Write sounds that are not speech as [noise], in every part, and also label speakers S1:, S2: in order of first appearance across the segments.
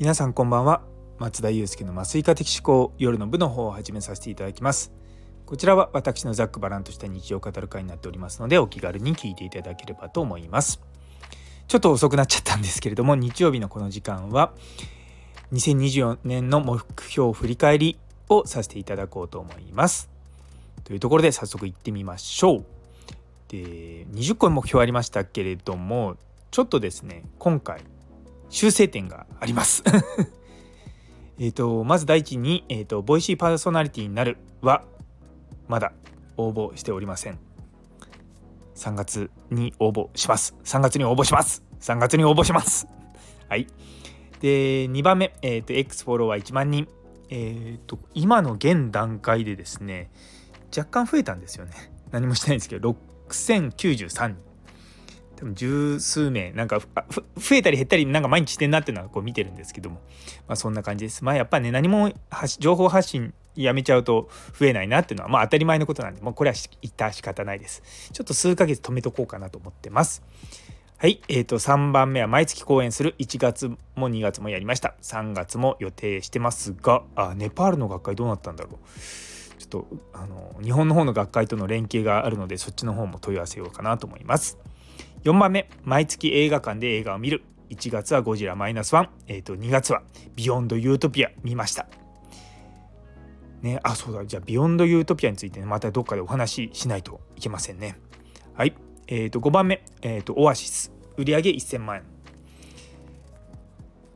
S1: 皆さんこんばんは。松田祐介の麻酔科的思考夜の部の方を始めさせていただきます。こちらは私のざっくばらんとした日常を語る会になっておりますのでお気軽に聞いていただければと思います。ちょっと遅くなっちゃったんですけれども日曜日のこの時間は2024年の目標振り返りをさせていただこうと思います。というところで早速行ってみましょう。で20個の目標ありましたけれどもちょっとですね今回修正点があります。[laughs] えっとまず第一に、えーと、ボイシーパーソナリティになるはまだ応募しておりません。3月に応募します。3月に応募します。3月に応募します。[laughs] はい。で2番目、えーと、X フォロワー1万人。えっ、ー、と今の現段階でですね若干増えたんですよね。何もしてないんですけど6093人。多分十数名なんか増えたり減ったりなんか毎日してんなっていうのはこう見てるんですけども。まあそんな感じです。まあやっぱね何も情報発信やめちゃうと増えないなっていうのはまあ当たり前のことなんでもうこれは致し方ないです。ちょっと数ヶ月止めとこうかなと思ってます。はい、えー、と3番目は毎月講演する。1月も2月もやりました。3月も予定してますがあネパールの学会どうなったんだろう。ちょっとあの日本の方の学会との連携があるのでそっちの方も問い合わせようかなと思います。4番目毎月映画館で映画を見る。1月はゴジラマイナスワン、えー、と2月はビヨンドユートピア見ました。ねあそうだ。じゃあビヨンドユートピアについて、ね、またどっかでお話ししないといけませんね。はい。えー、と5番目、えー、とオアシス。売上1000万円。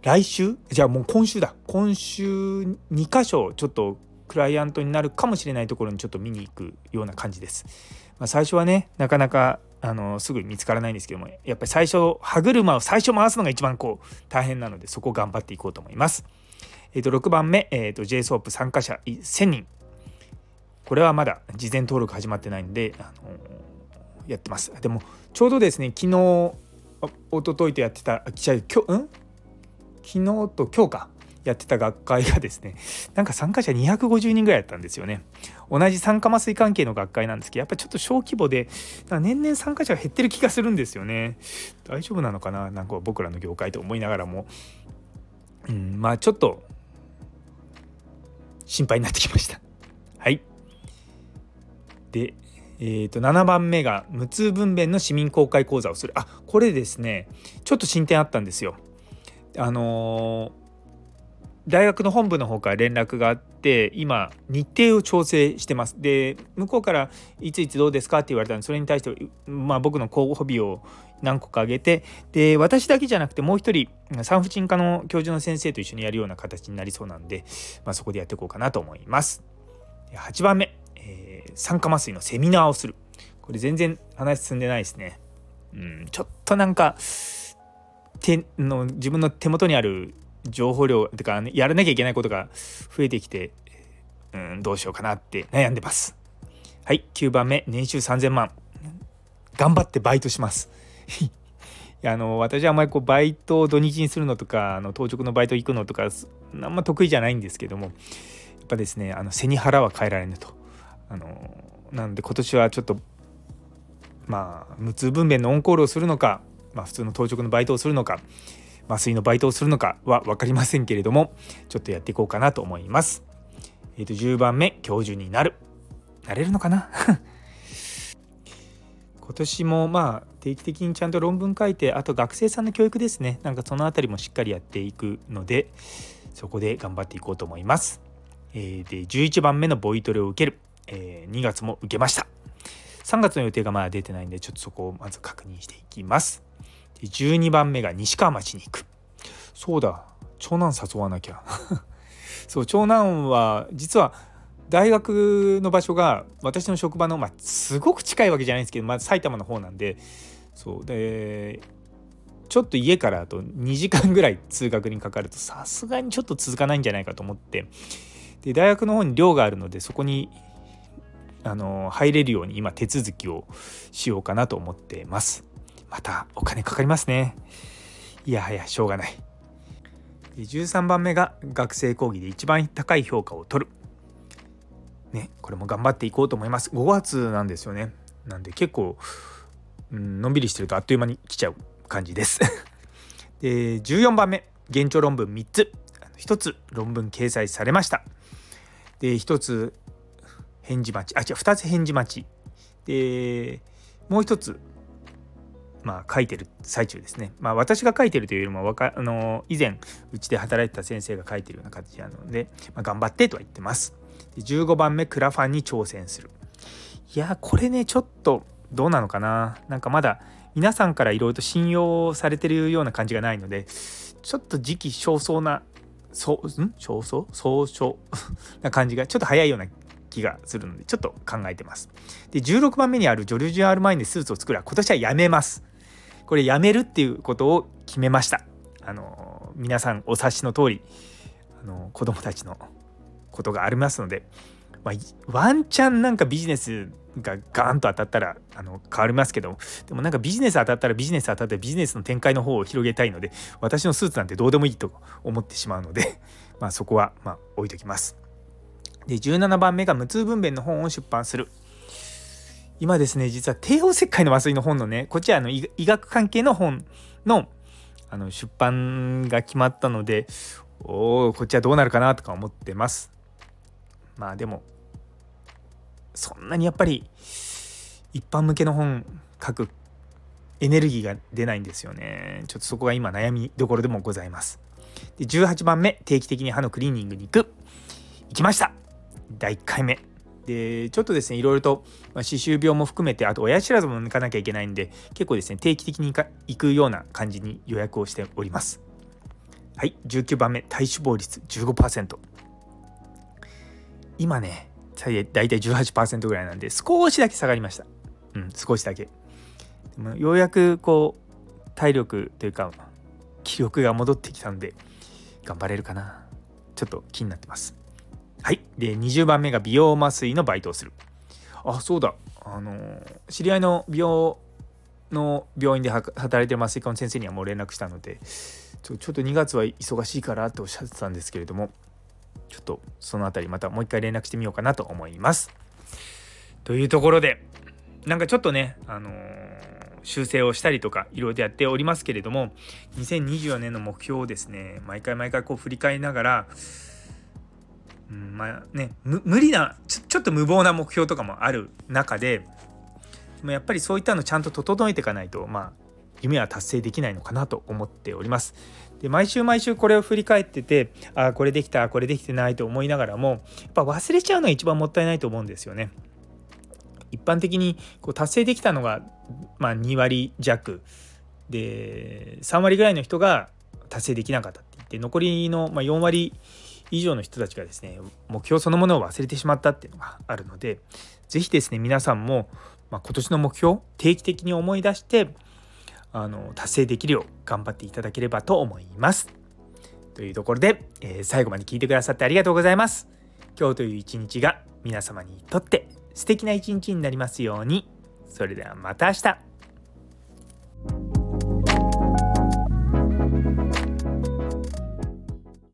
S1: 来週？じゃあもう今週だ。今週2箇所ちょっとクライアントになるかもしれないところにちょっと見に行くような感じです、まあ、最初はねなかなかあのすぐ見つからないんですけどもやっぱり最初歯車を最初回すのが一番こう大変なのでそこを頑張っていこうと思います。えー、と6番目、えー、と JSOP 参加者1000人。これはまだ事前登録始まってないんで、あの、やってます。でもちょうどですね昨日一昨日とやってた記者今日ん？昨日と今日か。やってた学会がですね [laughs] なんか参加者250人ぐらいだったんですよね。同じ酸化麻酔関係の学会なんですけどやっぱちょっと小規模で年々参加者が減ってる気がするんですよね。大丈夫なのかな？なんか僕らの業界と思いながらも。うんまあちょっと心配になってきました。はい。でえー、と7番目が無痛分娩の市民公開講座をする。あこれですね。ちょっと進展あったんですよ。あのー大学の本部の方から連絡があって今日程を調整してます。で向こうからいついつどうですかって言われたんでそれに対して、まあ、僕の候補日を何個か挙げてで私だけじゃなくてもう一人産婦人科の教授の先生と一緒にやるような形になりそうなんで、まあ、そこでやっていこうかなと思います。8番目、えー、酸化麻酔のセミナーをする。これ全然話進んでないですね。うんちょっとなんか手の自分の手元にある情報量てか、ね、やらなきゃいけないことが増えてきて、うん、どうしようかなって悩んでます。はい、9番目、年収3000万。頑張ってバイトします。[laughs] いやあの私はあんまりこうバイトを土日にするのとかあの当直のバイト行くのとかあんま得意じゃないんですけどもやっぱですねあの背に腹は変えられぬと。あのなので今年はちょっとまあ無痛分娩のオンコールをするのか、まあ、普通の当直のバイトをするのか麻酔のバイトをするのかは分かりませんけれどもちょっとやっていこうかなと思います。えー、と10番目教授になるなれるのかな？[laughs] 今年もまあ定期的にちゃんと論文書いてあと学生さんの教育ですねなんかその辺りもしっかりやっていくのでそこで頑張っていこうと思います。えー、で11番目のボイトレを受ける、えー、2月も受けました。3月の予定がまだ出てないんでちょっとそこをまず確認していきます。で12番目が西川町に行く。そうだ。長男誘わなきゃ。[laughs] そう長男は実は大学の場所が私の職場の、まあ、すごく近いわけじゃないんですけど、まあ、埼玉の方なんで。そうでちょっと家からあと2時間ぐらい通学にかかるとさすがにちょっと続かないんじゃないかと思って。で大学の方に寮があるのでそこにあの入れるように今手続きをしようかなと思ってます。またお金かかりますね。いやはやしょうがない。13番目が学生講義で一番高い評価を取る。ねこれも頑張っていこうと思います。5月なんですよね。なんで結構、うん、のんびりしてるとあっという間に来ちゃう感じです。[laughs] で14番目現状論文3つ。1つ論文掲載されました。で1つ返事待ち。あ違う2つ返事待ち。でもう1つまあ、書いてる最中ですね。まあ、私が書いてるというよりもわかあの以前うちで働いてた先生が書いてるような形なので、まあ、頑張ってとは言ってます。で15番目クラファンに挑戦する。いやこれねちょっとどうなのかななんかまだ皆さんからいろいろと信用されてるような感じがないのでちょっと時期尚早なそうん？少々早？々 [laughs] な感じがちょっと早いような気がするのでちょっと考えてます。で16番目にあるジョルジュ・アールマインでスーツを作るは今年はやめます。これやめるっていうことを決めました。あの皆さんお察しの通りあの子供たちのことがありますので、まあ、ワンチャンなんかビジネスがガーンと当たったらあの変わりますけどでもなんかビジネス当たったらビジネス当たってビジネスの展開の方を広げたいので私のスーツなんてどうでもいいと思ってしまうので、まあ、そこはま置いときます。で17番目が無痛分娩の本を出版する。今ですね実は帝王切開の麻酔の本のねこっちはあの医学関係の本のあの出版が決まったのでおおこっちはどうなるかなとか思ってます。まあでもそんなにやっぱり一般向けの本書くエネルギーが出ないんですよね。ちょっとそこが今悩みどころでもございます。で18番目定期的に歯のクリーニングに行く行きました第1回目でちょっとですねいろいろと歯周病も含めてあと親知らずも抜かなきゃいけないんで結構ですね定期的に行くような感じに予約をしております。はい19番目体脂肪率15%今ね大体18%ぐらいなんで少しだけ下がりました。うん少しだけ。でもようやくこう体力というか気力が戻ってきたんで頑張れるかな。ちょっと気になってます。はい。で20番目が美容麻酔のバイトをする。あそうだ。あの知り合いの美容の病院で働いてる麻酔科の先生にはもう連絡したのでちょちょっと2月は忙しいからっておっしゃってたんですけれどもちょっとその辺りまたもう一回連絡してみようかなと思います。というところでなんかちょっとね、あの、修正をしたりとかいろいろやっておりますけれども2024年の目標をですね毎回毎回こう振り返りながら、うん、まあね無理なちょっと無謀な目標とかもある中ででもやっぱりそういったのちゃんと整えていかないとまあ夢は達成できないのかなと思っております。で毎週毎週これを振り返っててああこれできたこれできてないと思いながらもやっぱ忘れちゃうのが一番もったいないと思うんですよね。一般的にこう達成できたのが、まあ、2割弱で3割ぐらいの人が達成できなかったって言って残りの、ま4割以上の人たちがですね目標そのものを忘れてしまったっていうのがあるので是非ですね皆さんも、まあ、今年の目標定期的に思い出してあの達成できるよう頑張っていただければと思います。というところで、えー、最後まで聞いてくださってありがとうございます。今日という一日が皆様にとって素敵な一日になりますように。それではまた明日。